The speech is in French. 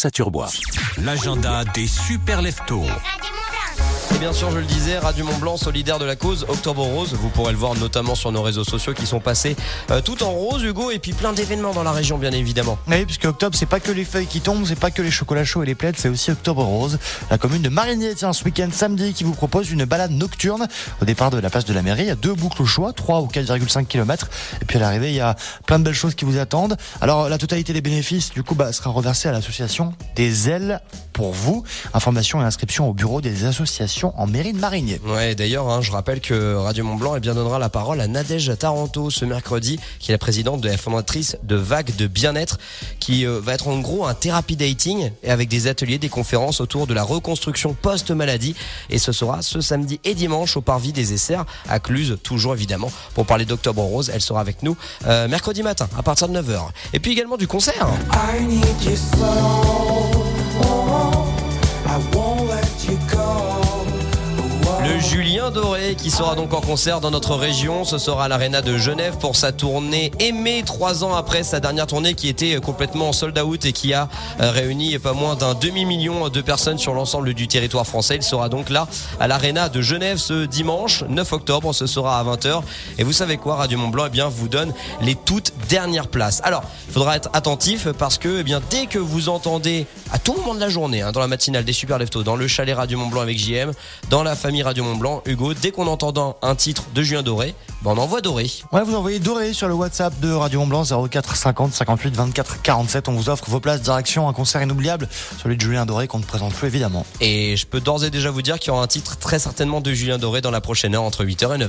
Saturbois. L'agenda des super leftos. Bien sûr, je le disais, Radio Mont Blanc, solidaire de la cause Octobre Rose. Vous pourrez le voir notamment sur nos réseaux sociaux qui sont passés euh, tout en rose, Hugo, et puis plein d'événements dans la région, bien évidemment. Oui, puisque octobre, c'est pas que les feuilles qui tombent, c'est pas que les chocolats chauds et les plaides, c'est aussi Octobre Rose. La commune de Marigny tient ce week-end samedi qui vous propose une balade nocturne au départ de la place de la mairie. Il y a deux boucles au choix, 3 ou 4,5 km. Et puis à l'arrivée, il y a plein de belles choses qui vous attendent. Alors, la totalité des bénéfices, du coup, bah, sera reversée à l'association des ailes pour vous. Information et inscription au bureau des associations en mairie de Marigny. Ouais, d'ailleurs, hein, je rappelle que Radio Mont Blanc eh bien, donnera la parole à Nadège Taranto ce mercredi, qui est la présidente de la fondatrice de Vague de Bien-être, qui euh, va être en gros un thérapie dating et avec des ateliers, des conférences autour de la reconstruction post-maladie. Et ce sera ce samedi et dimanche au Parvis des Essers à Cluse, toujours évidemment. Pour parler d'Octobre Rose, elle sera avec nous euh, mercredi matin à partir de 9h. Et puis également du concert. I need you so. Le Julien Doré qui sera donc en concert dans notre région. Ce sera à l'Arena de Genève pour sa tournée aimée trois ans après sa dernière tournée qui était complètement sold out et qui a euh, réuni pas moins d'un demi-million de personnes sur l'ensemble du territoire français. Il sera donc là à l'Arena de Genève ce dimanche 9 octobre. Ce sera à 20h. Et vous savez quoi, Radio Mont Blanc eh bien, vous donne les toutes dernières places. Alors, il faudra être attentif parce que eh bien, dès que vous entendez à tout moment de la journée, hein, dans la matinale des Super Leftos, dans le chalet Radio Mont Blanc avec JM, dans la famille Radio Mont Blanc, Hugo, dès qu'on entend un titre de Julien Doré, ben on envoie Doré. Ouais, vous envoyez Doré sur le WhatsApp de Radio Mont Blanc 04 50 58 24 47. On vous offre vos places direction un concert inoubliable, celui de Julien Doré qu'on ne présente plus évidemment. Et je peux d'ores et déjà vous dire qu'il y aura un titre très certainement de Julien Doré dans la prochaine heure entre 8h et 9h.